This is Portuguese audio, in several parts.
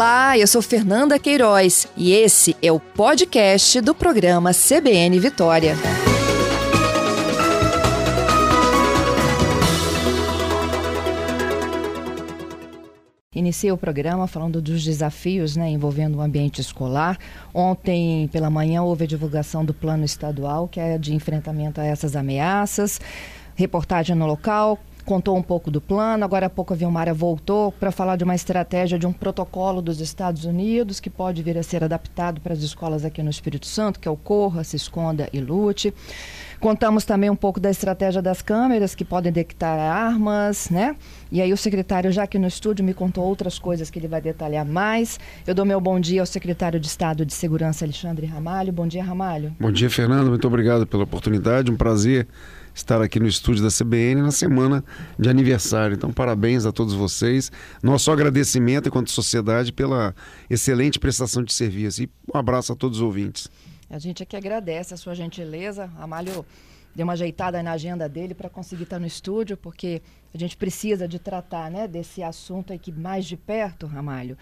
Olá, eu sou Fernanda Queiroz e esse é o podcast do programa CBN Vitória. Iniciei o programa falando dos desafios né, envolvendo o ambiente escolar. Ontem, pela manhã, houve a divulgação do plano estadual, que é de enfrentamento a essas ameaças. Reportagem no local, contou um pouco do plano. Agora há pouco a Vilmara voltou para falar de uma estratégia de um protocolo dos Estados Unidos que pode vir a ser adaptado para as escolas aqui no Espírito Santo, que é o Corra, Se Esconda e Lute. Contamos também um pouco da estratégia das câmeras que podem detectar armas, né? E aí o secretário, já aqui no estúdio, me contou outras coisas que ele vai detalhar mais. Eu dou meu bom dia ao secretário de Estado de Segurança, Alexandre Ramalho. Bom dia, Ramalho. Bom dia, Fernando. Muito obrigado pela oportunidade. Um prazer estar aqui no estúdio da CBN na semana de aniversário. Então, parabéns a todos vocês. Nosso agradecimento enquanto sociedade pela excelente prestação de serviço. E um abraço a todos os ouvintes. A gente aqui agradece a sua gentileza. Amalho deu uma ajeitada na agenda dele para conseguir estar no estúdio, porque a gente precisa de tratar né, desse assunto aqui mais de perto, Ramalho.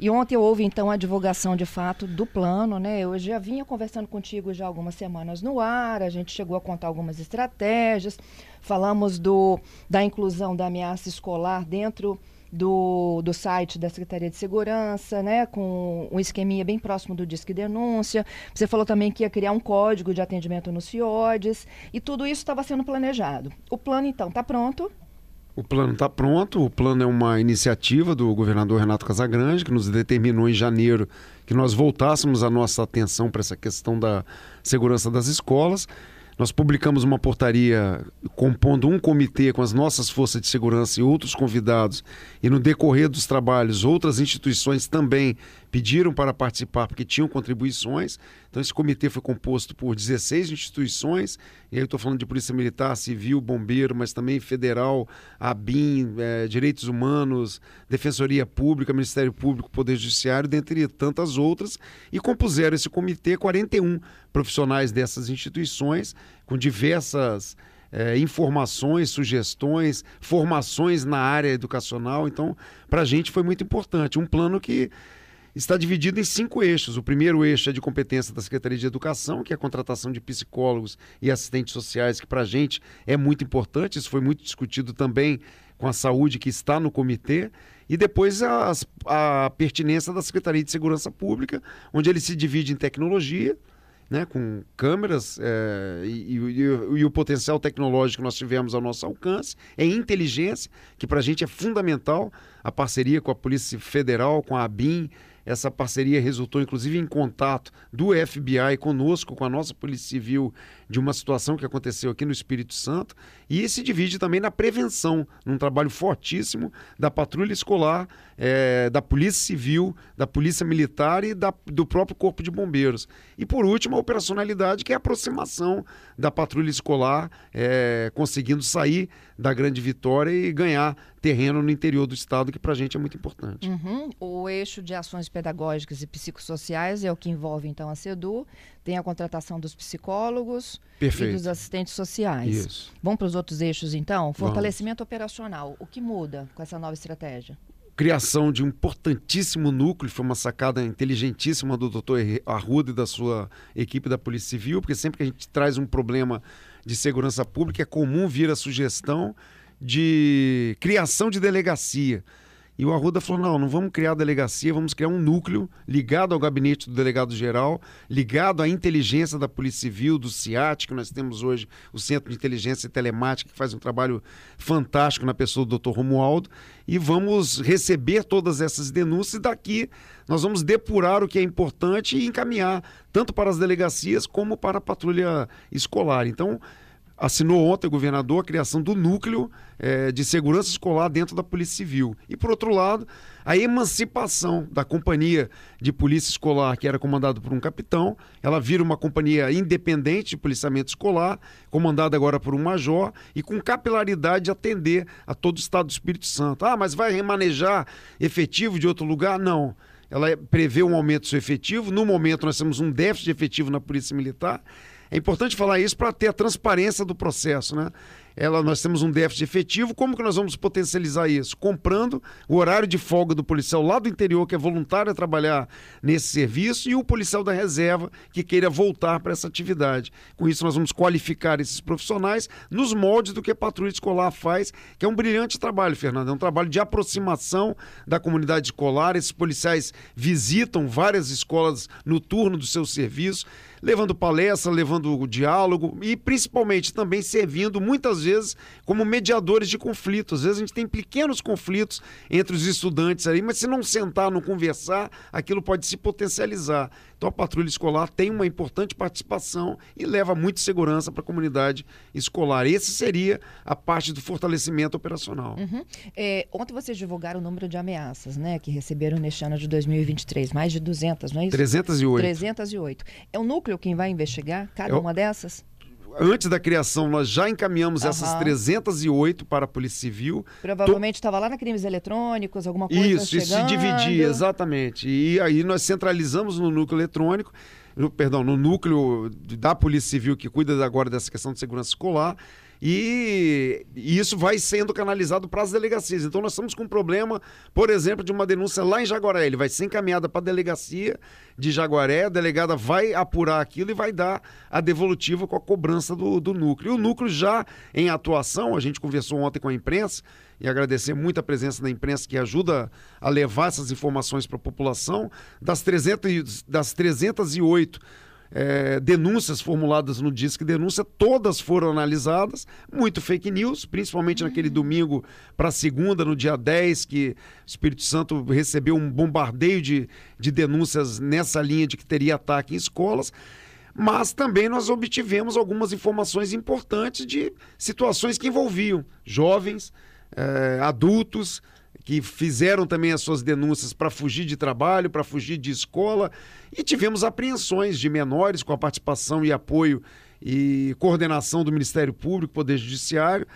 E ontem houve então a divulgação de fato do plano, né? Eu já vinha conversando contigo já algumas semanas no ar, a gente chegou a contar algumas estratégias, falamos do, da inclusão da ameaça escolar dentro do, do site da Secretaria de Segurança, né, com um esqueminha bem próximo do Disque Denúncia. Você falou também que ia criar um código de atendimento nos FIODES, e tudo isso estava sendo planejado. O plano, então, está pronto, o plano está pronto. O plano é uma iniciativa do governador Renato Casagrande, que nos determinou em janeiro que nós voltássemos a nossa atenção para essa questão da segurança das escolas. Nós publicamos uma portaria compondo um comitê com as nossas forças de segurança e outros convidados, e no decorrer dos trabalhos, outras instituições também pediram para participar porque tinham contribuições. Então, esse comitê foi composto por 16 instituições, e aí eu estou falando de Polícia Militar, Civil, Bombeiro, mas também Federal, ABIN, é, Direitos Humanos, Defensoria Pública, Ministério Público, Poder Judiciário, dentre tantas outras, e compuseram esse comitê 41 profissionais dessas instituições, com diversas. É, informações, sugestões, formações na área educacional. Então, para a gente foi muito importante. Um plano que está dividido em cinco eixos. O primeiro eixo é de competência da Secretaria de Educação, que é a contratação de psicólogos e assistentes sociais, que para a gente é muito importante. Isso foi muito discutido também com a saúde, que está no comitê. E depois as, a pertinência da Secretaria de Segurança Pública, onde ele se divide em tecnologia, né, com câmeras é, e, e, e, o potencial tecnológico que nós tivemos ao nosso alcance, é inteligência, que para a gente é fundamental, a parceria com a Polícia Federal, com a ABIN, essa parceria resultou, inclusive, em contato do FBI conosco, com a nossa Polícia Civil, de uma situação que aconteceu aqui no Espírito Santo. E se divide também na prevenção, num trabalho fortíssimo da patrulha escolar, é, da Polícia Civil, da Polícia Militar e da, do próprio Corpo de Bombeiros. E, por último, a operacionalidade, que é a aproximação da patrulha escolar, é, conseguindo sair da Grande Vitória e ganhar terreno no interior do estado, que para a gente é muito importante. Uhum. O eixo de ações pedagógicas e psicossociais é o que envolve, então, a SEDU, tem a contratação dos psicólogos Perfeito. e dos assistentes sociais. Isso. Vamos para os outros eixos, então? Fortalecimento Vamos. operacional. O que muda com essa nova estratégia? criação de um importantíssimo núcleo, foi uma sacada inteligentíssima do doutor Arruda e da sua equipe da Polícia Civil, porque sempre que a gente traz um problema de segurança pública, é comum vir a sugestão de criação de delegacia. E o Arruda falou: não, não vamos criar delegacia, vamos criar um núcleo ligado ao gabinete do delegado-geral, ligado à inteligência da Polícia Civil, do CIAT, que nós temos hoje, o Centro de Inteligência e Telemática, que faz um trabalho fantástico na pessoa do Dr. Romualdo, e vamos receber todas essas denúncias e daqui nós vamos depurar o que é importante e encaminhar tanto para as delegacias como para a patrulha escolar. Então, assinou ontem o governador a criação do núcleo é, de segurança escolar dentro da Polícia Civil. E, por outro lado, a emancipação da companhia de polícia escolar, que era comandada por um capitão, ela vira uma companhia independente de policiamento escolar, comandada agora por um major, e com capilaridade de atender a todo o estado do Espírito Santo. Ah, mas vai remanejar efetivo de outro lugar? Não ela prevê um aumento do seu efetivo. No momento, nós temos um déficit de efetivo na Polícia Militar. É importante falar isso para ter a transparência do processo, né? ela, nós temos um déficit efetivo, como que nós vamos potencializar isso? Comprando o horário de folga do policial lá do interior, que é voluntário a trabalhar nesse serviço, e o policial da reserva, que queira voltar para essa atividade. Com isso, nós vamos qualificar esses profissionais nos moldes do que a patrulha escolar faz, que é um brilhante trabalho, Fernando. É um trabalho de aproximação da comunidade escolar. Esses policiais visitam várias escolas no turno do seu serviço levando palestra, levando o diálogo e principalmente também servindo muitas vezes como mediadores de conflitos. Às vezes a gente tem pequenos conflitos entre os estudantes aí, mas se não sentar, não conversar, aquilo pode se potencializar. Então a patrulha escolar tem uma importante participação e leva muita segurança para a comunidade escolar. Esse seria a parte do fortalecimento operacional. Uhum. É, ontem vocês divulgaram o número de ameaças, né, que receberam neste ano de 2023, mais de 200, não é isso? 308. 308. É o núcleo quem vai investigar cada Eu... uma dessas? Antes da criação, nós já encaminhamos uhum. essas 308 para a Polícia Civil. Provavelmente estava lá na crimes eletrônicos, alguma coisa Isso, chegando. isso se dividia, exatamente. E aí nós centralizamos no núcleo eletrônico, no, perdão, no núcleo da Polícia Civil, que cuida agora dessa questão de segurança escolar, e, isso vai sendo canalizado para as delegacias. Então nós estamos com um problema, por exemplo, de uma denúncia lá em Jaguaré. Ele vai ser encaminhada para a delegacia de Jaguaré, a delegada vai apurar aquilo e vai dar a devolutiva com a cobrança do, do núcleo. E o núcleo já em atuação, a gente conversou ontem com a imprensa, e agradecer muito a presença da imprensa que ajuda a levar essas informações para a população. Das, 300, das 308 é, denúncias formuladas no Disque Denúncia, todas foram analisadas, muito fake news, principalmente uhum. naquele domingo para segunda, no dia 10, que o Espírito Santo recebeu um bombardeio de, de denúncias nessa linha de que teria ataque em escolas mas também nós obtivemos algumas informações importantes de situações que envolviam jovens, eh, adultos, que fizeram também as suas denúncias para fugir de trabalho, para fugir de escola, e tivemos apreensões de menores com a participação e apoio e coordenação do Ministério Público, Poder Judiciário,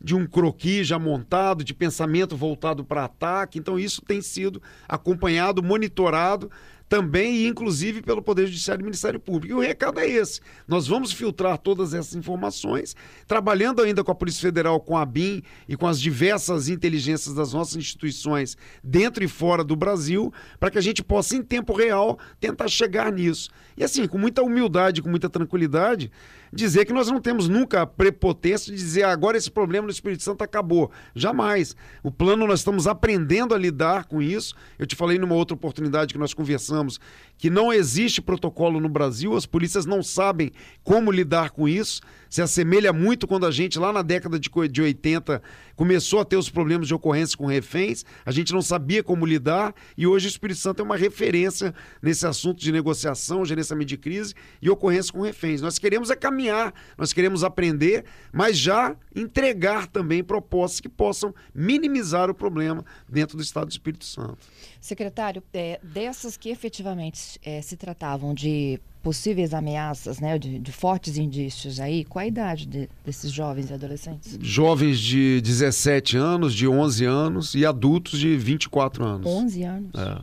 de um croquis já montado, de pensamento voltado para ataque. Então, isso tem sido acompanhado, monitorado também e inclusive pelo Poder Judiciário e Ministério Público. E o recado é esse: nós vamos filtrar todas essas informações, trabalhando ainda com a Polícia Federal, com a BIM e com as diversas inteligências das nossas instituições dentro e fora do Brasil, para que a gente possa, em tempo real, tentar chegar nisso. E assim, com muita humildade, com muita tranquilidade, dizer que nós não temos nunca a prepotência de dizer ah, agora esse problema no Espírito Santo acabou. Jamais. O plano nós estamos aprendendo a lidar com isso. Eu te falei numa outra oportunidade que nós conversamos que não existe protocolo no Brasil, as polícias não sabem como lidar com isso. Se assemelha muito quando a gente, lá na década de 80, começou a ter os problemas de ocorrência com reféns, a gente não sabia como lidar e hoje o Espírito Santo é uma referência nesse assunto de negociação, gerenciamento de crise e ocorrência com reféns. Nós queremos é caminhar, nós queremos aprender, mas já entregar também propostas que possam minimizar o problema dentro do Estado do Espírito Santo. Secretário, é, dessas que efetivamente é, se tratavam de possíveis ameaças, né, de, de, fortes indícios aí, qual a idade de, desses jovens e adolescentes? Jovens de 17 anos, de 11 anos e adultos de 24 anos. 11 anos? É.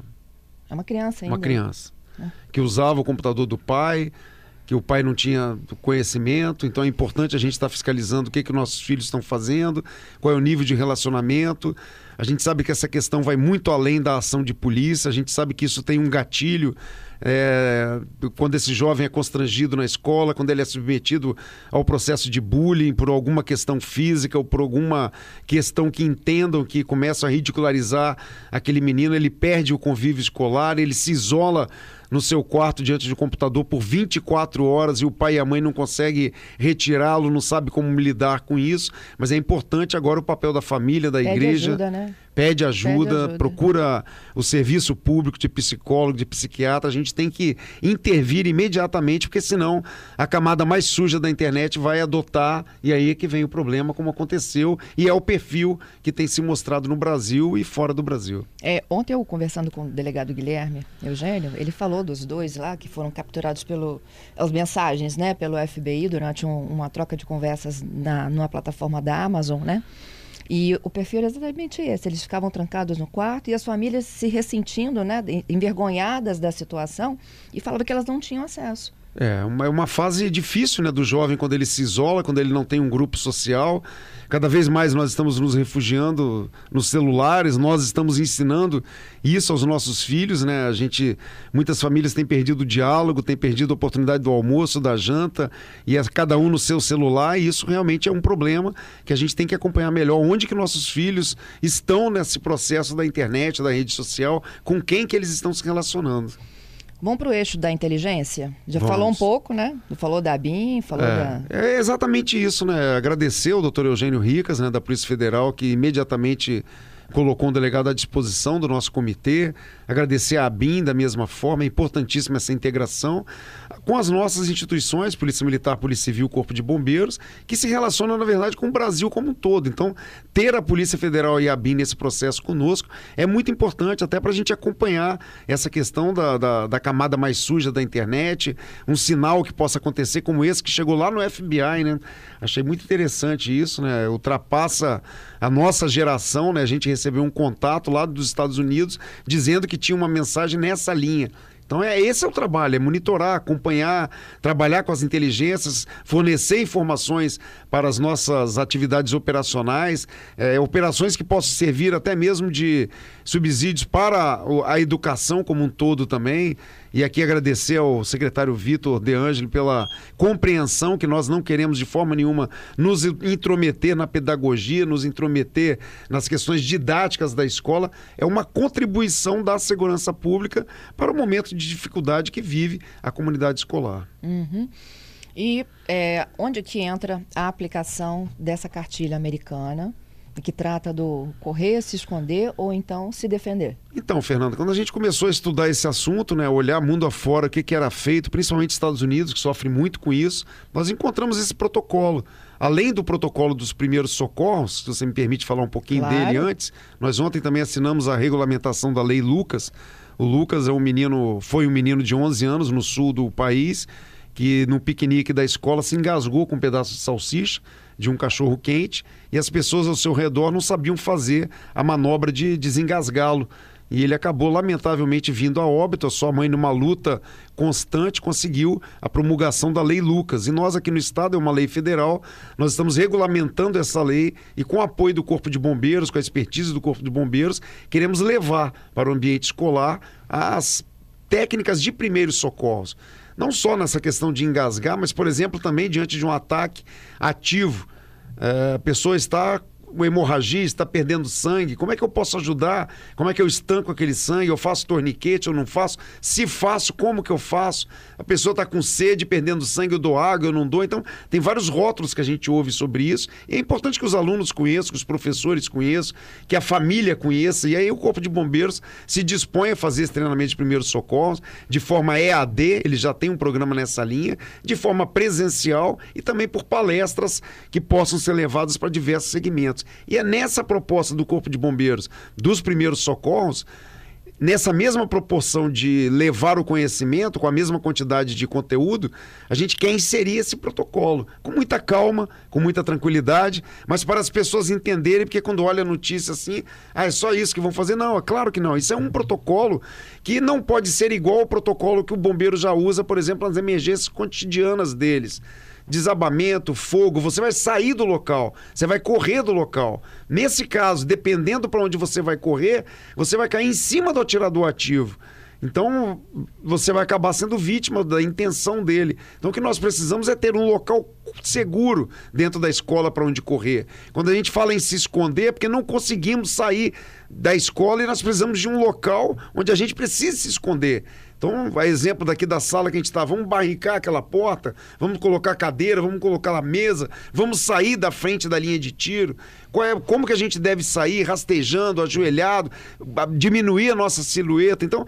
É uma criança ainda. Uma criança. É. Que usava o computador do pai, que o pai não tinha conhecimento, então é importante a gente estar fiscalizando o que, que nossos filhos estão fazendo, qual é o nível de relacionamento. A gente sabe que essa questão vai muito além da ação de polícia, a gente sabe que isso tem um gatilho é, quando esse jovem é constrangido na escola, quando ele é submetido ao processo de bullying por alguma questão física ou por alguma questão que entendam que começam a ridicularizar aquele menino, ele perde o convívio escolar, ele se isola no seu quarto diante do computador por 24 horas e o pai e a mãe não conseguem retirá-lo, não sabe como lidar com isso. Mas é importante agora o papel da família, da Pede igreja. Ajuda, né? Pede ajuda, Pede ajuda, procura o serviço público de psicólogo, de psiquiatra. A gente tem que intervir imediatamente, porque senão a camada mais suja da internet vai adotar e aí é que vem o problema, como aconteceu, e é o perfil que tem se mostrado no Brasil e fora do Brasil. É, ontem eu conversando com o delegado Guilherme Eugênio, ele falou dos dois lá que foram capturados pelo as mensagens, né, pelo FBI durante um, uma troca de conversas na numa plataforma da Amazon, né? E o perfil era exatamente esse. Eles ficavam trancados no quarto e as famílias se ressentindo, né, envergonhadas da situação e falavam que elas não tinham acesso. É uma, é uma fase difícil né, do jovem quando ele se isola, quando ele não tem um grupo social. Cada vez mais nós estamos nos refugiando nos celulares, nós estamos ensinando isso aos nossos filhos, né? A gente, muitas famílias têm perdido o diálogo, têm perdido a oportunidade do almoço, da janta, e é cada um no seu celular, e isso realmente é um problema que a gente tem que acompanhar melhor onde que nossos filhos estão nesse processo da internet, da rede social, com quem que eles estão se relacionando. Vamos para o eixo da inteligência? Já Vamos. falou um pouco, né? Falou da BIM, falou é, da. É exatamente isso, né? Agradecer ao doutor Eugênio Ricas, né, da Polícia Federal, que imediatamente colocou um delegado à disposição do nosso comitê. Agradecer à BIM da mesma forma, é importantíssima essa integração com as nossas instituições, Polícia Militar, Polícia Civil, Corpo de Bombeiros, que se relacionam, na verdade, com o Brasil como um todo. Então, ter a Polícia Federal e a BIM nesse processo conosco é muito importante, até para a gente acompanhar essa questão da, da, da, camada mais suja da internet, um sinal que possa acontecer como esse que chegou lá no FBI, né? Achei muito interessante isso, né? Ultrapassa a nossa geração, né? A gente recebeu um contato lá dos Estados Unidos dizendo que tinha uma mensagem nessa linha. Então é esse é o trabalho, é monitorar, acompanhar, trabalhar com as inteligências, fornecer informações para as nossas atividades operacionais, é, operações que possam servir até mesmo de subsídios para a educação como um todo também. E aqui agradecer ao secretário Vitor De Angeli pela compreensão que nós não queremos de forma nenhuma nos intrometer na pedagogia, nos intrometer nas questões didáticas da escola. É uma contribuição da segurança pública para o momento de dificuldade que vive a comunidade escolar. Uhum. E é, onde que entra a aplicação dessa cartilha americana? Que trata do correr, se esconder ou então se defender. Então, Fernanda, quando a gente começou a estudar esse assunto, né, olhar mundo afora, o que, que era feito, principalmente Estados Unidos, que sofre muito com isso, nós encontramos esse protocolo. Além do protocolo dos primeiros socorros, se você me permite falar um pouquinho claro. dele antes, nós ontem também assinamos a regulamentação da Lei Lucas. O Lucas é um menino, foi um menino de 11 anos no sul do país, que no piquenique da escola se engasgou com um pedaço de salsicha de um cachorro quente e as pessoas ao seu redor não sabiam fazer a manobra de desengasgá-lo. E ele acabou, lamentavelmente, vindo a óbito. A sua mãe, numa luta constante, conseguiu a promulgação da Lei Lucas. E nós, aqui no Estado, é uma lei federal, nós estamos regulamentando essa lei e, com o apoio do Corpo de Bombeiros, com a expertise do Corpo de Bombeiros, queremos levar para o ambiente escolar as técnicas de primeiros socorros não só nessa questão de engasgar, mas, por exemplo, também diante de um ataque ativo. É, a pessoa está uma hemorragia, está perdendo sangue, como é que eu posso ajudar? Como é que eu estanco aquele sangue? Eu faço torniquete, eu não faço? Se faço, como que eu faço? A pessoa está com sede, perdendo sangue, eu dou água, eu não dou. Então, tem vários rótulos que a gente ouve sobre isso. E é importante que os alunos conheçam, que os professores conheçam, que a família conheça. E aí o Corpo de Bombeiros se dispõe a fazer esse treinamento de primeiros socorros de forma EAD, ele já tem um programa nessa linha, de forma presencial e também por palestras que possam ser levadas para diversos segmentos. E é nessa proposta do Corpo de Bombeiros dos primeiros socorros nessa mesma proporção de levar o conhecimento, com a mesma quantidade de conteúdo, a gente quer inserir esse protocolo com muita calma, com muita tranquilidade, mas para as pessoas entenderem, porque quando olha a notícia assim, ah, é só isso que vão fazer. Não, é claro que não. Isso é um protocolo que não pode ser igual ao protocolo que o bombeiro já usa, por exemplo, nas emergências cotidianas deles desabamento, fogo, você vai sair do local, você vai correr do local. Nesse caso, dependendo para onde você vai correr, você vai cair em cima do atirador ativo. Então, você vai acabar sendo vítima da intenção dele. Então, o que nós precisamos é ter um local seguro dentro da escola para onde correr. Quando a gente fala em se esconder, é porque não conseguimos sair da escola e nós precisamos de um local onde a gente precisa se esconder. Então, a exemplo daqui da sala que a gente está, vamos barricar aquela porta, vamos colocar cadeira, vamos colocar a mesa, vamos sair da frente da linha de tiro. É, como que a gente deve sair? Rastejando, ajoelhado, diminuir a nossa silhueta. Então,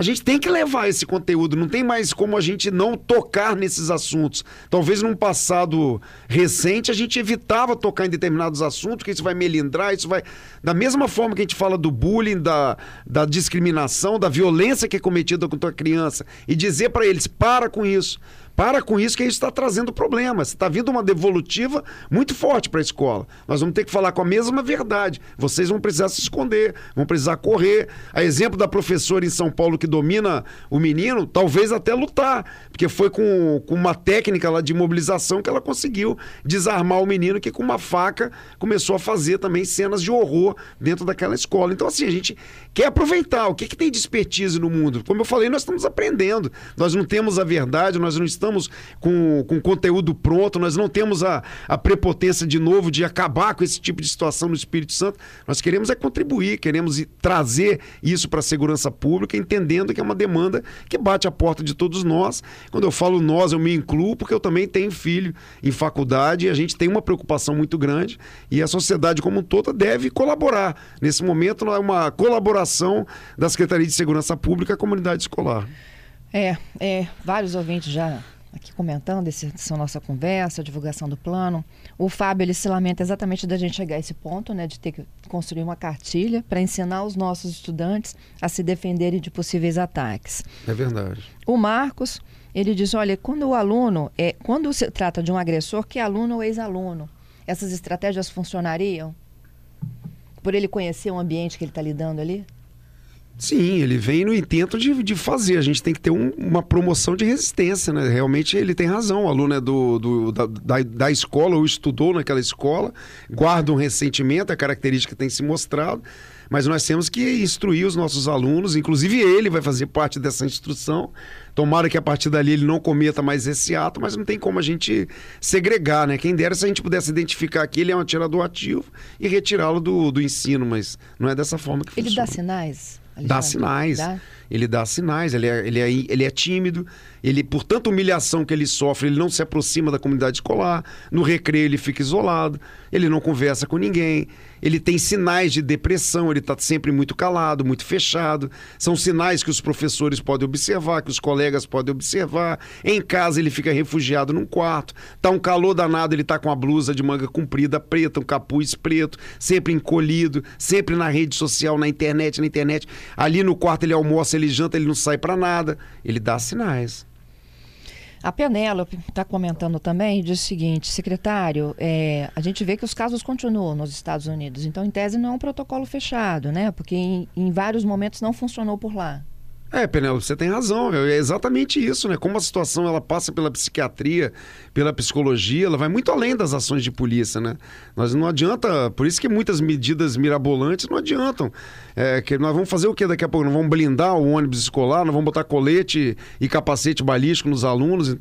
a gente tem que levar esse conteúdo, não tem mais como a gente não tocar nesses assuntos. Talvez num passado recente a gente evitava tocar em determinados assuntos, que isso vai melindrar, isso vai. Da mesma forma que a gente fala do bullying, da, da discriminação, da violência que é cometida contra a criança, e dizer para eles: para com isso. Para com isso, que isso está trazendo problemas. Está vindo uma devolutiva muito forte para a escola. Nós vamos ter que falar com a mesma verdade. Vocês vão precisar se esconder, vão precisar correr. A exemplo da professora em São Paulo que domina o menino, talvez até lutar, porque foi com, com uma técnica lá de mobilização que ela conseguiu desarmar o menino que com uma faca começou a fazer também cenas de horror dentro daquela escola. Então, assim, a gente quer aproveitar. O que, que tem de expertise no mundo? Como eu falei, nós estamos aprendendo. Nós não temos a verdade, nós não estamos com, com conteúdo pronto, nós não temos a, a prepotência de novo de acabar com esse tipo de situação no Espírito Santo. Nós queremos é contribuir, queremos trazer isso para a segurança pública, entendendo que é uma demanda que bate a porta de todos nós. Quando eu falo nós, eu me incluo, porque eu também tenho filho em faculdade e a gente tem uma preocupação muito grande e a sociedade como um todo deve colaborar. Nesse momento, é uma colaboração da Secretaria de Segurança Pública à comunidade escolar. É, é vários ouvintes já aqui comentando essa nossa conversa, a divulgação do plano. O Fábio ele se lamenta exatamente da gente chegar a esse ponto, né, de ter que construir uma cartilha para ensinar os nossos estudantes a se defenderem de possíveis ataques. É verdade. O Marcos ele diz, olha, quando o aluno é, quando se trata de um agressor, que é aluno ou ex-aluno, essas estratégias funcionariam por ele conhecer o ambiente que ele está lidando ali? Sim, ele vem no intento de, de fazer. A gente tem que ter um, uma promoção de resistência, né? Realmente ele tem razão. O aluno é do, do da, da, escola ou estudou naquela escola, guarda um ressentimento, a característica tem se mostrado, mas nós temos que instruir os nossos alunos, inclusive ele vai fazer parte dessa instrução. Tomara que a partir dali ele não cometa mais esse ato, mas não tem como a gente segregar, né? Quem dera se a gente pudesse identificar que ele é um atirador ativo e retirá-lo do, do ensino, mas não é dessa forma que ele funciona. Ele dá sinais? Dá sinais. Dá? Ele dá sinais, ele é, ele, é, ele é tímido, ele, por tanta humilhação que ele sofre, ele não se aproxima da comunidade escolar, no recreio ele fica isolado, ele não conversa com ninguém, ele tem sinais de depressão, ele está sempre muito calado, muito fechado. São sinais que os professores podem observar, que os colegas podem observar. Em casa ele fica refugiado num quarto. Tá um calor danado, ele está com a blusa de manga comprida preta, um capuz preto, sempre encolhido, sempre na rede social, na internet, na internet. Ali no quarto ele almoça, ele janta, ele não sai para nada. Ele dá sinais. A Penélope está comentando também diz o seguinte, secretário, é, a gente vê que os casos continuam nos Estados Unidos, então em tese não é um protocolo fechado, né? Porque em, em vários momentos não funcionou por lá. É, Penélope, você tem razão. É exatamente isso, né? Como a situação ela passa pela psiquiatria, pela psicologia, ela vai muito além das ações de polícia, né? Nós não adianta, por isso que muitas medidas mirabolantes não adiantam. É, que nós vamos fazer o que daqui a pouco? Nós vamos blindar o ônibus escolar, nós vamos botar colete e capacete balístico nos alunos.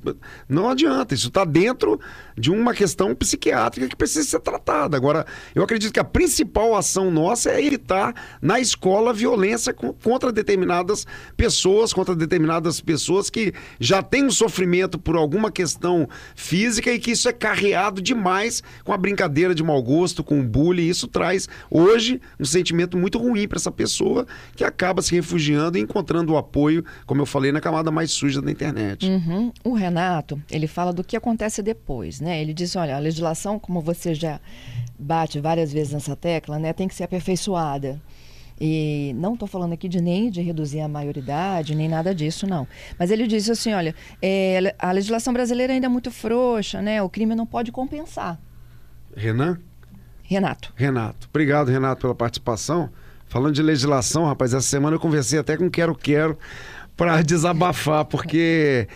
Não adianta. Isso está dentro de uma questão psiquiátrica que precisa ser tratada. Agora, eu acredito que a principal ação nossa é evitar na escola violência contra determinadas pessoas, contra determinadas pessoas que já têm um sofrimento por alguma questão física e que isso é carreado demais com a brincadeira de mau gosto, com o bullying. Isso traz hoje um sentimento muito ruim para essa pessoa que acaba se refugiando e encontrando o apoio, como eu falei, na camada mais suja da internet. Uhum. O Renato, ele fala do que acontece depois, né? Ele diz, olha, a legislação, como você já bate várias vezes nessa tecla, né, tem que ser aperfeiçoada. E não estou falando aqui de nem de reduzir a maioridade, nem nada disso, não. Mas ele disse assim, olha, é, a legislação brasileira ainda é muito frouxa, né? O crime não pode compensar. Renan? Renato. Renato. Obrigado, Renato, pela participação. Falando de legislação, rapaz, essa semana eu conversei até com Quero Quero para desabafar, porque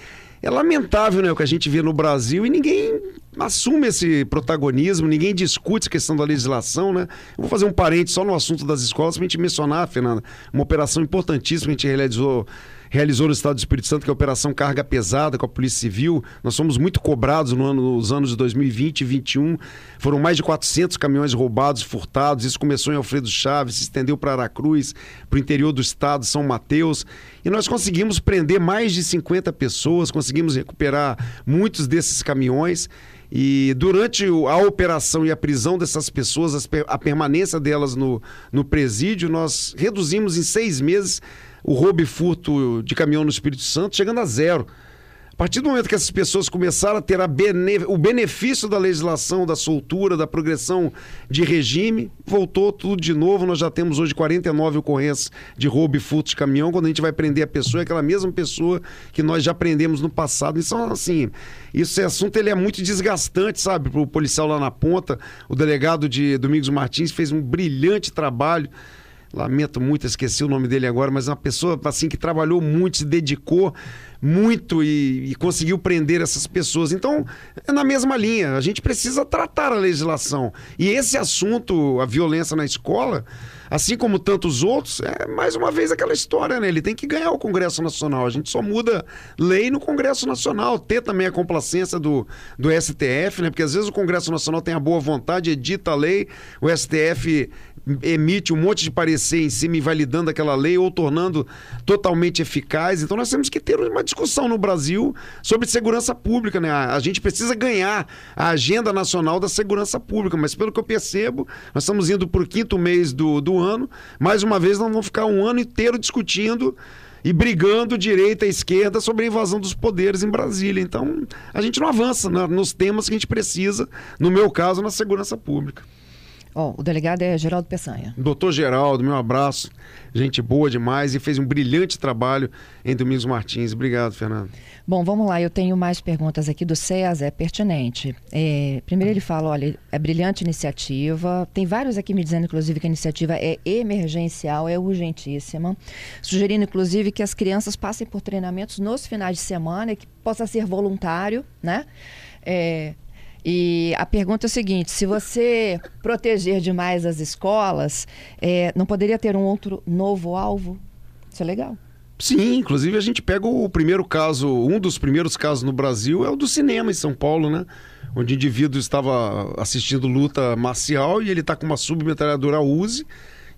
é lamentável né, o que a gente vê no Brasil e ninguém assume esse protagonismo, ninguém discute a questão da legislação, né? Vou fazer um parente só no assunto das escolas para a gente mencionar, Fernanda, uma operação importantíssima que a gente realizou realizou no estado do Espírito Santo, que é a Operação Carga Pesada com a Polícia Civil. Nós somos muito cobrados no ano, nos anos de 2020 e 2021. Foram mais de 400 caminhões roubados, furtados. Isso começou em Alfredo Chaves, se estendeu para Aracruz, para o interior do estado, São Mateus. E nós conseguimos prender mais de 50 pessoas, conseguimos recuperar muitos desses caminhões. E durante a operação e a prisão dessas pessoas, a permanência delas no, no presídio, nós reduzimos em seis meses o roubo e furto de caminhão no Espírito Santo, chegando a zero. A partir do momento que essas pessoas começaram a ter a bene... o benefício da legislação, da soltura, da progressão de regime, voltou tudo de novo. Nós já temos hoje 49 ocorrências de roubo e furto de caminhão. Quando a gente vai prender a pessoa, é aquela mesma pessoa que nós já prendemos no passado. Então, assim, esse assunto ele é muito desgastante, sabe, para o policial lá na ponta. O delegado de Domingos Martins fez um brilhante trabalho lamento muito, esqueci o nome dele agora, mas é uma pessoa assim que trabalhou muito, se dedicou muito e, e, conseguiu prender essas pessoas. Então, é na mesma linha. A gente precisa tratar a legislação. E esse assunto, a violência na escola, assim como tantos outros, é mais uma vez aquela história, né? Ele tem que ganhar o Congresso Nacional. A gente só muda lei no Congresso Nacional. Ter também a complacência do, do STF, né? Porque às vezes o Congresso Nacional tem a boa vontade, edita a lei, o STF emite um monte de parecer em cima, invalidando aquela lei ou tornando totalmente eficaz. Então nós temos que ter uma discussão no Brasil sobre segurança pública, né? A gente precisa ganhar a agenda nacional da segurança pública, mas pelo que eu percebo, nós estamos indo para o quinto mês do, do ano. Mais uma vez, nós vamos ficar um ano inteiro discutindo e brigando direita e esquerda sobre a invasão dos poderes em Brasília. Então, a gente não avança né, nos temas que a gente precisa, no meu caso, na segurança pública. O delegado é Geraldo Peçanha. Doutor Geraldo, meu abraço. Gente boa demais e fez um brilhante trabalho em Domingos Martins. Obrigado, Fernando. Bom, vamos lá. Eu tenho mais perguntas aqui do César, é pertinente. É, primeiro ele fala, olha, é brilhante iniciativa. Tem vários aqui me dizendo, inclusive, que a iniciativa é emergencial, é urgentíssima. Sugerindo, inclusive, que as crianças passem por treinamentos nos finais de semana, que possa ser voluntário, né? É, e a pergunta é o seguinte: se você proteger demais as escolas, é, não poderia ter um outro novo alvo? Isso é legal. Sim, inclusive a gente pega o primeiro caso, um dos primeiros casos no Brasil é o do cinema em São Paulo, né? Onde o indivíduo estava assistindo luta marcial e ele está com uma submetralhadora Uzi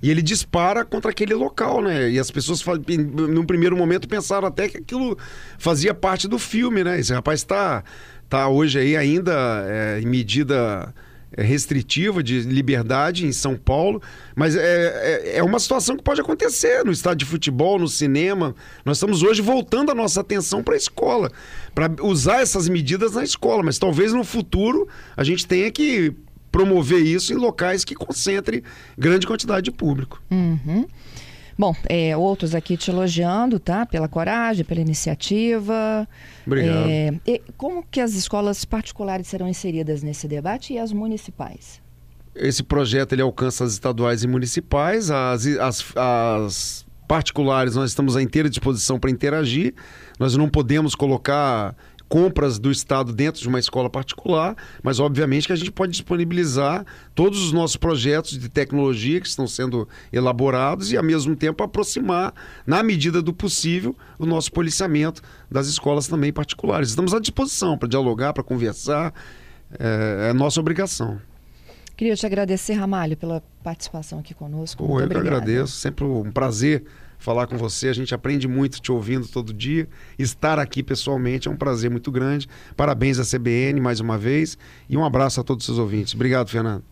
e ele dispara contra aquele local, né? E as pessoas, num primeiro momento, pensaram até que aquilo fazia parte do filme, né? Esse rapaz está tá hoje aí ainda é, em medida é, restritiva de liberdade em São Paulo, mas é, é, é, uma situação que pode acontecer no estádio de futebol, no cinema. Nós estamos hoje voltando a nossa atenção para a escola, para usar essas medidas na escola, mas talvez no futuro a gente tenha que promover isso em locais que concentrem grande quantidade de público. Uhum. Bom, é, outros aqui te elogiando, tá? Pela coragem, pela iniciativa. Obrigado. É, como que as escolas particulares serão inseridas nesse debate e as municipais? Esse projeto ele alcança as estaduais e municipais, as, as, as particulares nós estamos à inteira disposição para interagir. Nós não podemos colocar compras do Estado dentro de uma escola particular, mas obviamente que a gente pode disponibilizar todos os nossos projetos de tecnologia que estão sendo elaborados e, ao mesmo tempo, aproximar, na medida do possível, o nosso policiamento das escolas também particulares. Estamos à disposição para dialogar, para conversar, é, é nossa obrigação. Queria te agradecer, Ramalho, pela participação aqui conosco. Pô, eu que agradeço, sempre um prazer falar com você. A gente aprende muito te ouvindo todo dia. Estar aqui pessoalmente é um prazer muito grande. Parabéns à CBN mais uma vez e um abraço a todos os seus ouvintes. Obrigado, Fernando.